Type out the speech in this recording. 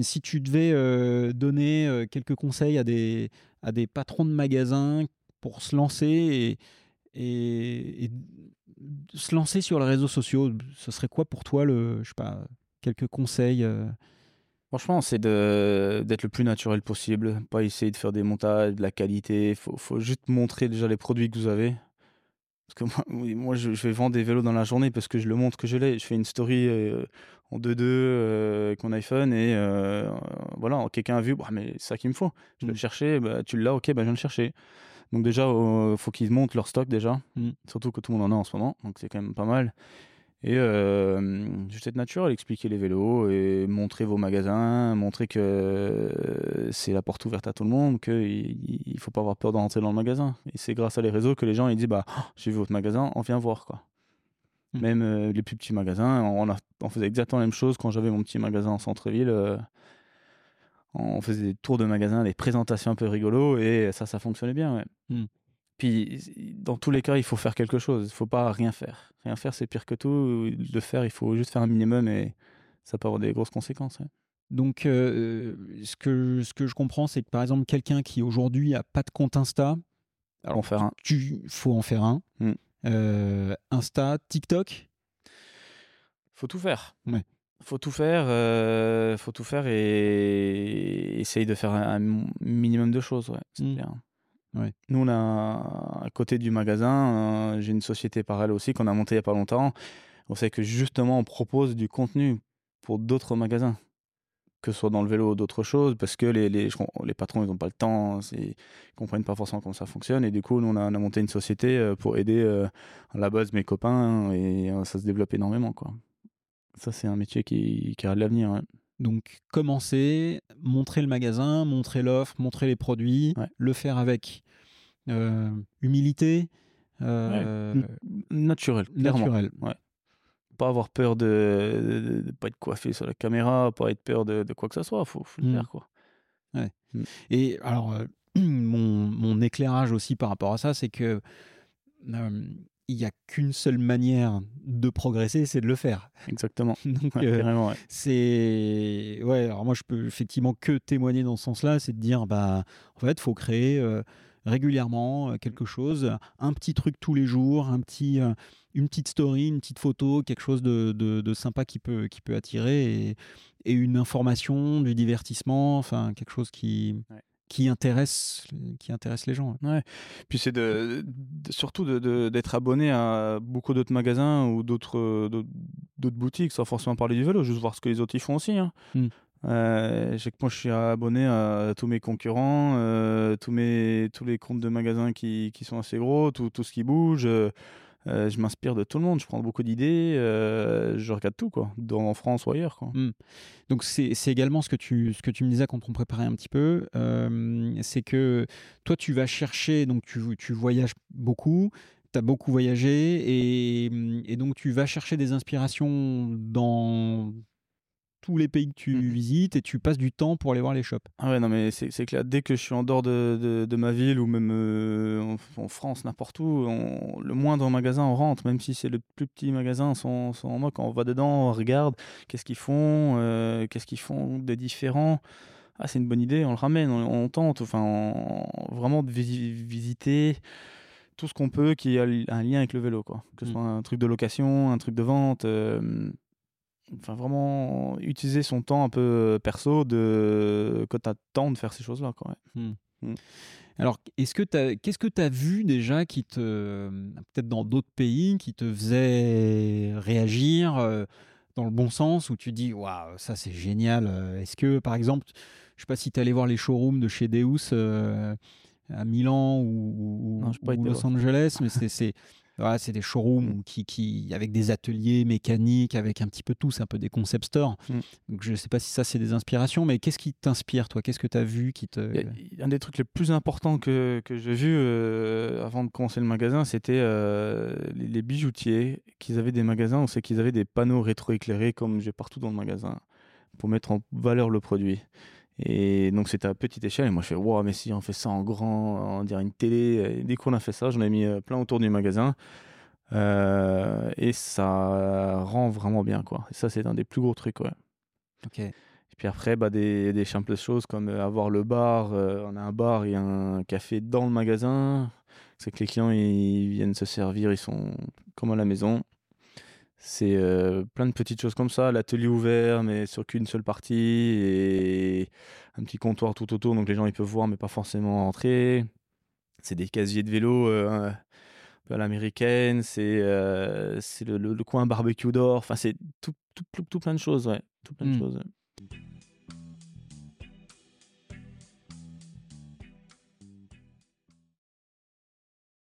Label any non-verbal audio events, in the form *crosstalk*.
Si tu devais donner quelques conseils à des, à des patrons de magasins pour se lancer et, se lancer sur les réseaux sociaux, ce serait quoi pour toi le, je sais pas, quelques conseils Franchement, c'est d'être le plus naturel possible, pas essayer de faire des montages, de la qualité. Faut, faut juste montrer déjà les produits que vous avez. Parce que moi, moi je, je vais vendre des vélos dans la journée parce que je le montre que je l'ai. Je fais une story euh, en 2-2 euh, avec mon iPhone et euh, voilà, quelqu'un a vu, bah, mais c'est ça qu'il me faut. Je vais Mm. le chercher, bah, tu l'as, ok, bah, je viens le chercher. Donc déjà, euh, faut qu'ils montent leur stock déjà, Mm. surtout que tout le monde en a en ce moment, donc c'est quand même pas mal. Et euh, juste être naturel, expliquer les vélos et montrer vos magasins, montrer que euh, c'est la porte ouverte à tout le monde, qu'il il faut pas avoir peur de rentrer dans le magasin. Et c'est grâce à les réseaux que les gens ils disent bah oh, j'ai vu votre magasin, on vient voir quoi. Mhm. Même euh, les plus petits magasins, on, a, on faisait exactement la même chose quand j'avais mon petit magasin en centre-ville. euh, on faisait des tours de magasins, des présentations un peu rigolos et ça, ça fonctionnait bien. Ouais. Mhm. Puis dans tous les cas, il faut faire quelque chose. Il faut pas rien faire. Rien faire, c'est pire que tout. Le faire, il faut juste faire un minimum et ça peut avoir des grosses conséquences. ouais. Donc, euh, ce, que, ce que je comprends, c'est que par exemple, quelqu'un qui aujourd'hui a pas de compte Insta, Alors, en faire un. tu faut en faire un. Mm. Euh, Insta, TikTok? Faut tout faire. Ouais. Faut tout faire. euh, faut tout faire et essayer de faire un, un minimum de choses. Ouais, c'est Mm. clair. Nous, à côté du magasin, euh, j'ai une société par elle aussi qu'on a montée il y a pas longtemps. On sait que justement, on propose du contenu pour d'autres magasins, que ce soit dans le vélo ou d'autres choses, parce que les, les, les patrons, ils n'ont pas le temps, ils comprennent pas forcément comment ça fonctionne. Et du coup, nous, on a, on a monté une société euh, pour aider euh, à la base mes copains et ça se développe énormément. Quoi. Ça, c'est un métier qui, a de l'avenir. Donc, commencer, montrer le magasin, montrer l'offre, montrer les produits, Ouais. le faire avec euh, humilité, euh, Naturel, clairement. naturel. Pas avoir peur de, de pas être coiffé sur la caméra, pas être peur de, de quoi que ce soit. Faut, faut le Mm. faire, quoi. Et alors, euh, *clears throat* mon, mon éclairage aussi par rapport à ça, c'est que il n'y a qu'une seule manière de progresser, c'est de le faire. Exactement. *laughs* Donc, Ouais, euh, ouais. c'est ouais. Alors moi, je peux effectivement que témoigner dans ce sens-là, c'est de dire bah en fait, faut créer euh, régulièrement euh, quelque chose, un petit truc tous les jours, un petit, une petite story, une petite photo, quelque chose de, de, de sympa qui peut, qui peut attirer et, et une information, du divertissement, enfin quelque chose qui, Ouais. Qui intéresse, qui intéresse les gens. Puis c'est de, de- surtout de- de- d'être abonné à beaucoup d'autres magasins ou d'autres d'autres boutiques, sans forcément parler du vélo, juste voir ce que les autres y font aussi. Hein. Mm. Euh, je sais que moi je suis abonné à tous mes concurrents, euh, tous mes tous les comptes de magasins qui, qui sont assez gros, tout, tout ce qui bouge. euh, euh, je m'inspire de tout le monde, je prends beaucoup d'idées, euh, je regarde tout quoi, dans, en France ou ailleurs quoi. Donc c'est c'est également ce que tu ce que tu me disais quand on préparait un petit peu, euh, c'est que toi tu vas chercher donc tu tu voyages beaucoup, tu as beaucoup voyagé et, et donc tu vas chercher des inspirations dans tous les pays que tu Mhm. visites et tu passes du temps pour aller voir les shops. Ah ouais, non, mais c'est clair. Dès que je suis en dehors de, de, de ma ville ou même euh, en, en France, n'importe où, on- le moindre magasin, on rentre, même si c'est le plus petit magasin, sont, sont en moque. On va dedans, on regarde qu'est-ce qu'ils font, euh, qu'est-ce qu'ils font de différent. Ah, c'est une bonne idée, on le ramène, on, on tente. Enfin, on- vraiment de visi- visiter tout ce qu'on peut qui a un lien avec le vélo, quoi. Que ce Mm. soit un truc de location, un truc de vente. euh, Enfin, vraiment utiliser son temps un peu perso de quand t'as le temps de faire ces choses-là. Quoi. ouais. Alors, est-ce que t'as- qu'est-ce que tu as vu déjà qui te, peut-être dans d'autres pays, qui te faisait réagir euh, dans le bon sens, où tu dis, waouh, ça c'est génial. euh, Est-ce que, par exemple, je sais pas si tu allé voir les showrooms de chez Deus euh, à Milan ou, ou- Non, ou Los. Angeles, mais c'est, *laughs* voilà, c'est des showrooms qui, qui, avec des ateliers mécaniques, avec un petit peu tout, c'est un peu des concept stores. Mm. Donc, je sais pas si ça c'est des inspirations, mais qu'est-ce qui t'inspire, toi? Qu'est-ce que tu as vu qui te. A- Un des trucs les plus importants que, que j'ai vu euh, avant de commencer le magasin, c'était euh, les, les bijoutiers qui avaient des magasins. On sait qu'ils avaient des panneaux rétroéclairés comme j'ai partout dans le magasin pour mettre en valeur le produit. Et donc c'était à petite échelle. Et moi je fais, wow, mais si on fait ça en grand, on dirait une télé. Et dès qu'on a fait ça, j'en ai mis euh, plein autour du magasin. Euh, et ça rend vraiment bien, quoi. Et ça, c'est un des plus gros trucs, ouais. Ok. Et puis après, bah, des, des simples choses comme avoir le bar. on a un bar et un café dans le magasin. C'est que les clients ils viennent se servir, ils sont comme à la maison. C'est plein de petites choses comme ça, l'atelier ouvert mais sur qu'une seule partie et un petit comptoir tout autour donc les gens ils peuvent voir mais pas forcément rentrer. C'est des casiers de vélo peu à l'américaine, c'est c'est le, le, coin barbecue d'or, enfin c'est tout, tout, tout, plein de choses, ouais, tout plein de mmh. choses.